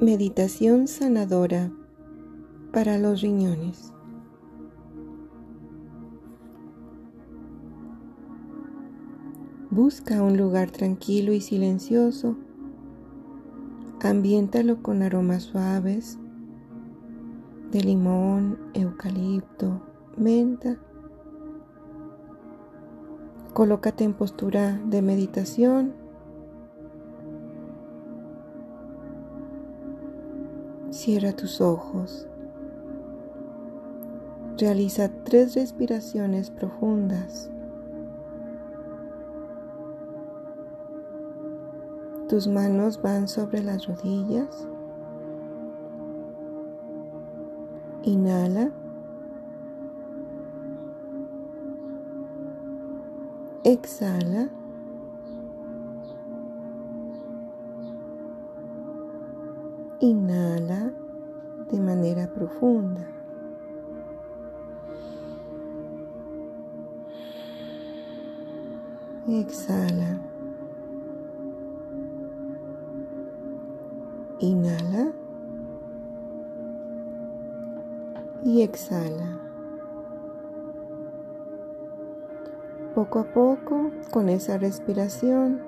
Meditación sanadora para los riñones. Busca un lugar tranquilo y silencioso. Ambiéntalo con aromas suaves de limón, eucalipto, menta. Colócate en postura de meditación Cierra tus ojos. Realiza tres respiraciones profundas. Tus manos van sobre las rodillas. Inhala. Exhala. Inhala de manera profunda. Exhala. Inhala. Y exhala. Poco a poco, con esa respiración,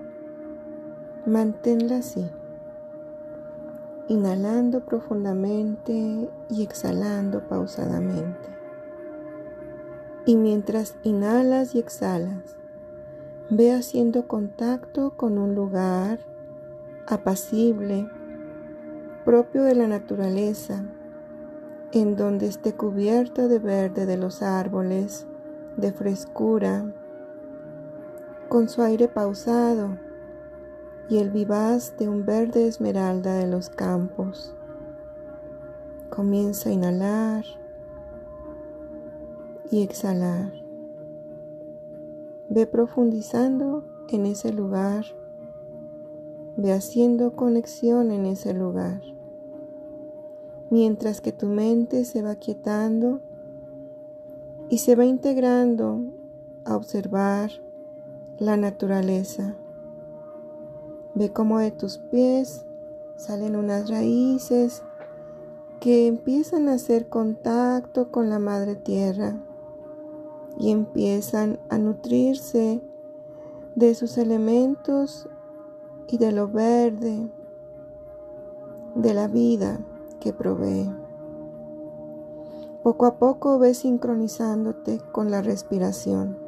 manténla así inhalando profundamente y exhalando pausadamente. Y mientras inhalas y exhalas, ve haciendo contacto con un lugar apacible, propio de la naturaleza, en donde esté cubierto de verde de los árboles, de frescura, con su aire pausado y el vivaz de un verde esmeralda de los campos. Comienza a inhalar y exhalar. Ve profundizando en ese lugar. Ve haciendo conexión en ese lugar. Mientras que tu mente se va quietando y se va integrando a observar la naturaleza. Ve cómo de tus pies salen unas raíces que empiezan a hacer contacto con la madre tierra y empiezan a nutrirse de sus elementos y de lo verde, de la vida que provee. Poco a poco ves sincronizándote con la respiración.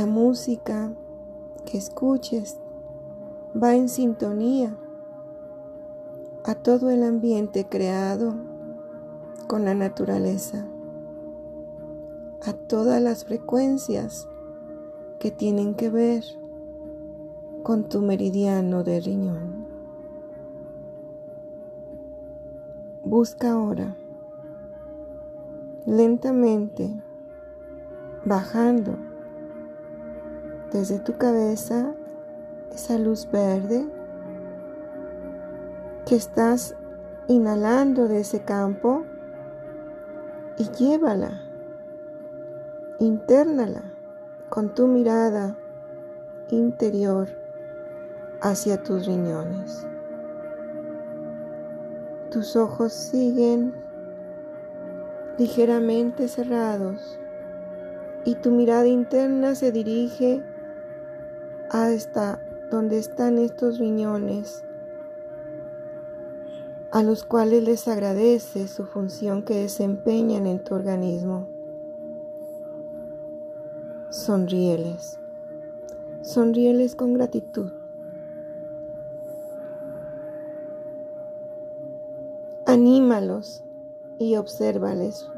La música que escuches va en sintonía a todo el ambiente creado con la naturaleza, a todas las frecuencias que tienen que ver con tu meridiano de riñón. Busca ahora, lentamente, bajando desde tu cabeza esa luz verde que estás inhalando de ese campo y llévala, internala con tu mirada interior hacia tus riñones. Tus ojos siguen ligeramente cerrados y tu mirada interna se dirige hasta donde están estos riñones, a los cuales les agradece su función que desempeñan en tu organismo. Sonríeles, sonríeles con gratitud. Anímalos y obsérvales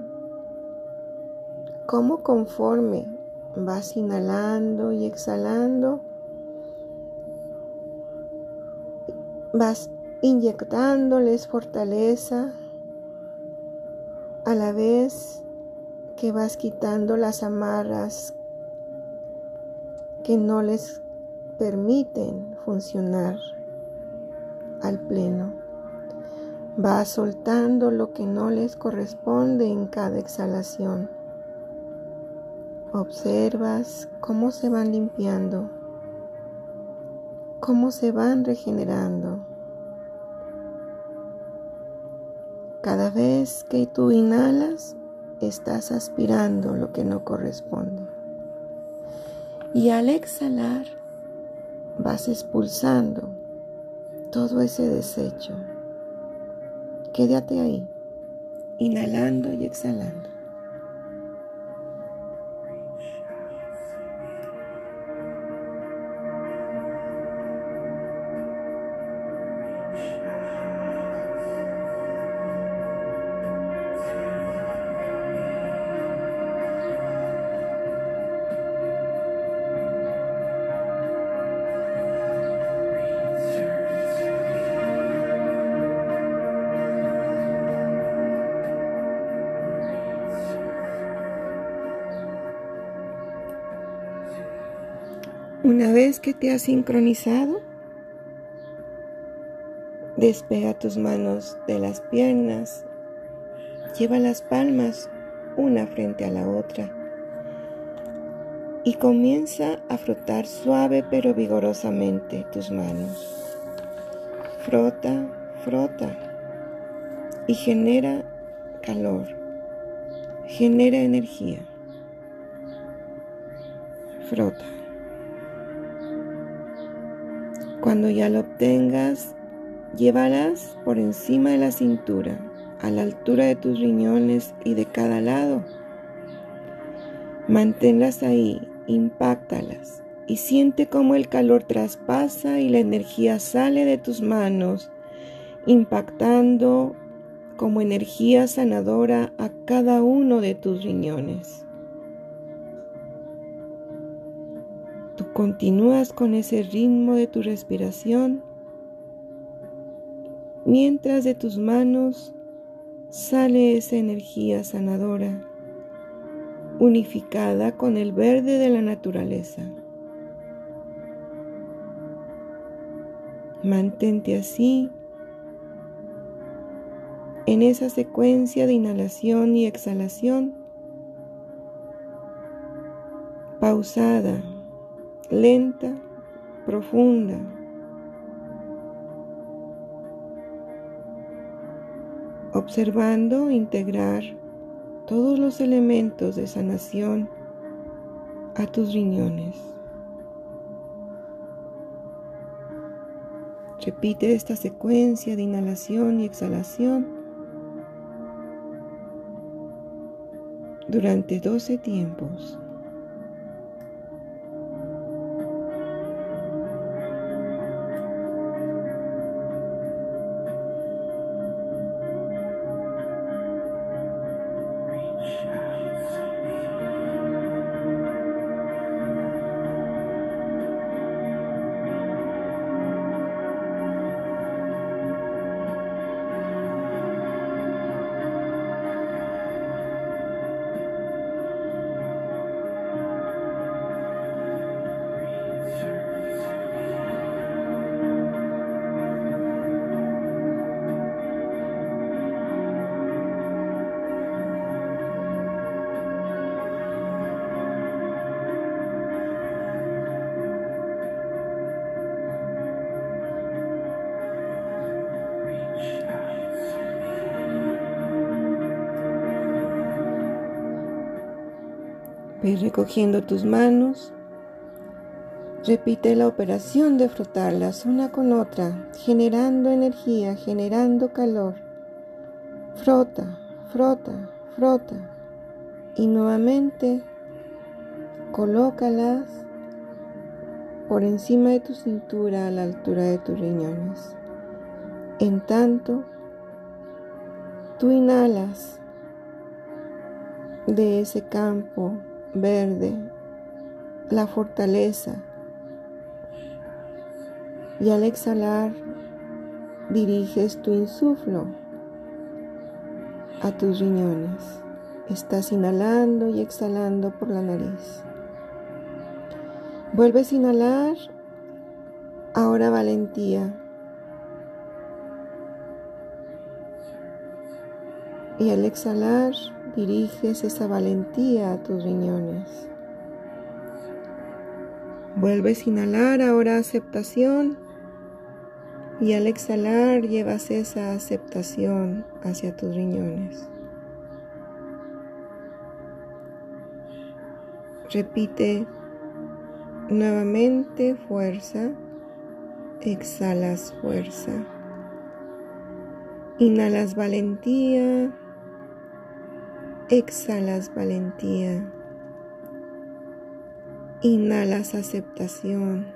cómo conforme vas inhalando y exhalando, vas inyectándoles fortaleza a la vez que vas quitando las amarras que no les permiten funcionar al pleno. Vas soltando lo que no les corresponde en cada exhalación. Observas cómo se van limpiando cómo se van regenerando. Cada vez que tú inhalas, estás aspirando lo que no corresponde. Y al exhalar, vas expulsando todo ese desecho. Quédate ahí, inhalando y exhalando. Una vez que te has sincronizado, despega tus manos de las piernas, lleva las palmas una frente a la otra y comienza a frotar suave pero vigorosamente tus manos. Frota, frota y genera calor, genera energía. Frota. Cuando ya lo obtengas, llévalas por encima de la cintura, a la altura de tus riñones y de cada lado. Manténlas ahí, impáctalas y siente cómo el calor traspasa y la energía sale de tus manos, impactando como energía sanadora a cada uno de tus riñones. Continúas con ese ritmo de tu respiración mientras de tus manos sale esa energía sanadora unificada con el verde de la naturaleza. Mantente así en esa secuencia de inhalación y exhalación pausada lenta, profunda. Observando integrar todos los elementos de sanación a tus riñones. Repite esta secuencia de inhalación y exhalación durante 12 tiempos. Ve recogiendo tus manos. Repite la operación de frotarlas una con otra, generando energía, generando calor. Frota, frota, frota. Y nuevamente colócalas por encima de tu cintura a la altura de tus riñones. En tanto, tú inhalas de ese campo verde, la fortaleza. Y al exhalar, diriges tu insuflo a tus riñones. Estás inhalando y exhalando por la nariz. Vuelves a inhalar. Ahora valentía. Y al exhalar, diriges esa valentía a tus riñones. Vuelves a inhalar ahora aceptación y al exhalar llevas esa aceptación hacia tus riñones. Repite nuevamente fuerza, exhalas fuerza. Inhalas valentía, exhalas valentía. Inhalas aceptación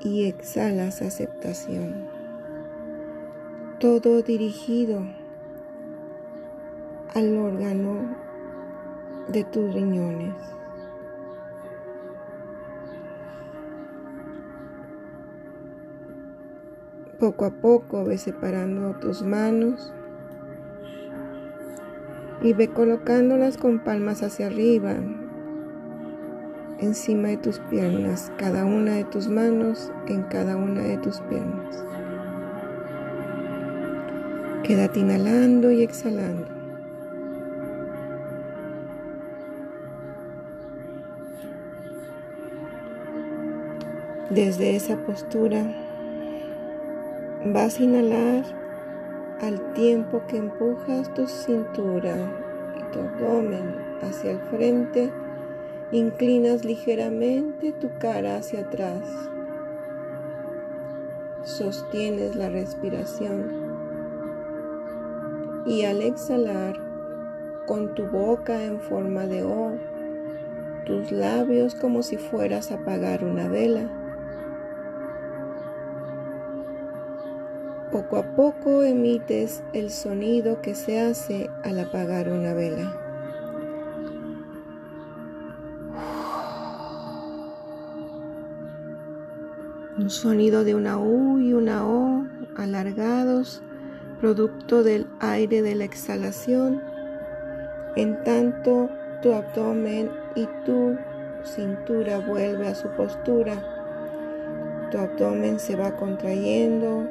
y exhalas aceptación. Todo dirigido al órgano de tus riñones. Poco a poco ve separando tus manos y ve colocándolas con palmas hacia arriba, encima de tus piernas, cada una de tus manos en cada una de tus piernas. Quédate inhalando y exhalando. Desde esa postura vas a inhalar al tiempo que empujas tu cintura y tu abdomen hacia el frente Inclinas ligeramente tu cara hacia atrás. Sostienes la respiración. Y al exhalar, con tu boca en forma de O, tus labios como si fueras a apagar una vela. Poco a poco emites el sonido que se hace al apagar una vela. un sonido de una U y una O alargados, producto del aire de la exhalación, en tanto tu abdomen y tu cintura vuelve a su postura. Tu abdomen se va contrayendo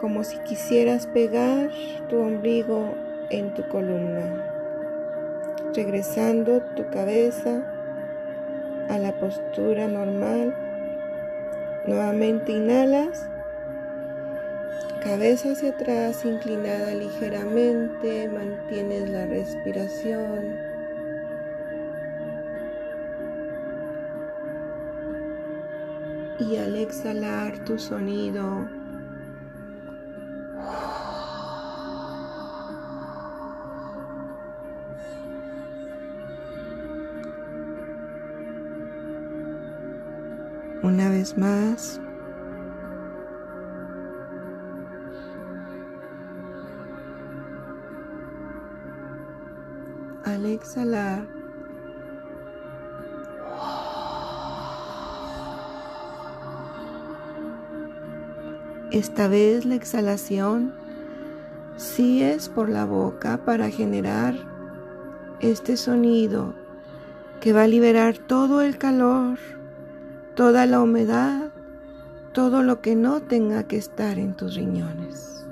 como si quisieras pegar tu ombligo en tu columna, regresando tu cabeza a la postura normal Nuevamente inhalas, cabeza hacia atrás, inclinada ligeramente, mantienes la respiración. Y al exhalar tu sonido, Una vez más. Al exhalar, esta vez la exhalación sí es por la boca para generar este sonido que va a liberar todo el calor toda la humedad, todo lo que no tenga que estar en tus riñones.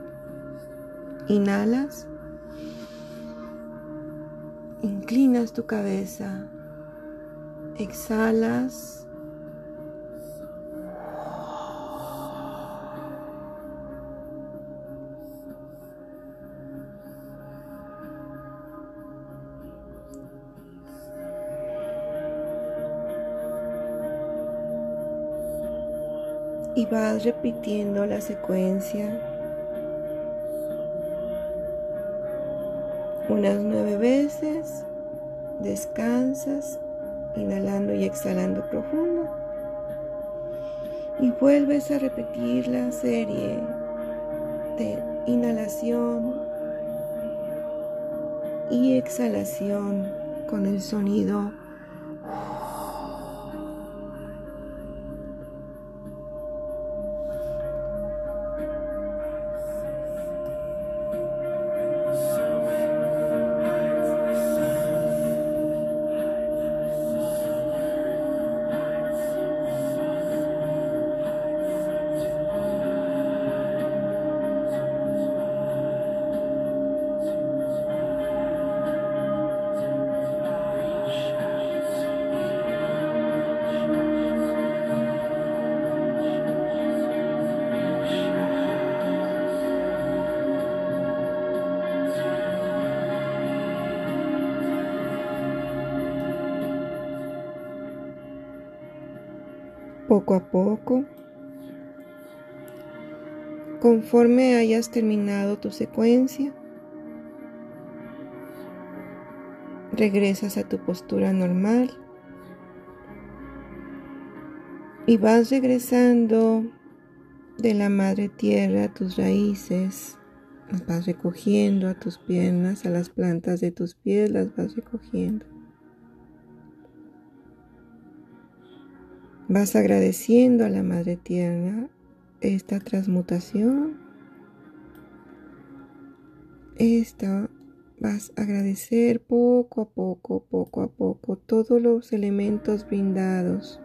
Inhalas, inclinas tu cabeza, exhalas y vas repitiendo la secuencia unas nueve veces, descansas, inhalando y exhalando profundo y vuelves a repetir la serie de inhalación y exhalación con el sonido Poco a poco, conforme hayas terminado tu secuencia, regresas a tu postura normal y vas regresando de la madre tierra a tus raíces, vas recogiendo a tus piernas, a las plantas de tus pies, las vas recogiendo. Vas agradeciendo a la madre tierra esta transmutación. Esta vas a agradecer poco a poco, poco a poco, todos los elementos brindados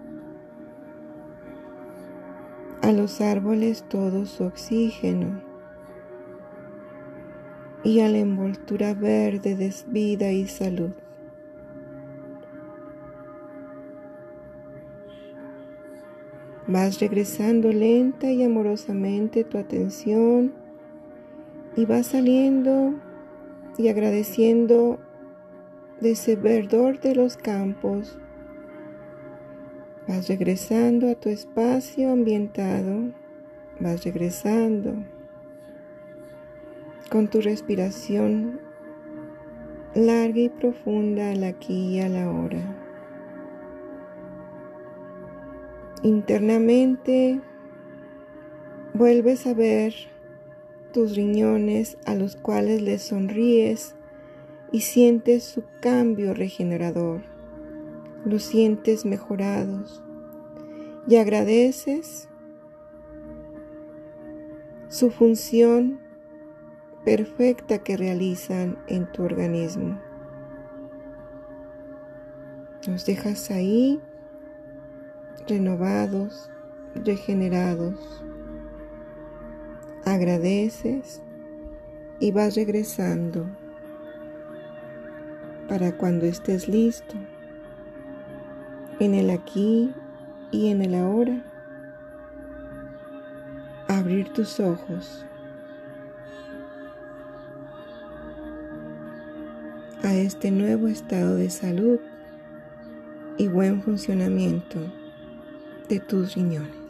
a los árboles todo su oxígeno y a la envoltura verde de vida y salud. Vas regresando lenta y amorosamente tu atención y vas saliendo y agradeciendo de ese verdor de los campos Vas regresando a tu espacio ambientado, vas regresando con tu respiración larga y profunda al aquí y a la hora. Internamente vuelves a ver tus riñones a los cuales les sonríes y sientes su cambio regenerador los sientes mejorados y agradeces su función perfecta que realizan en tu organismo. Los dejas ahí renovados, regenerados. Agradeces y vas regresando para cuando estés listo en el aquí y en el ahora. Abrir tus ojos a este nuevo estado de salud y buen funcionamiento de tus riñones.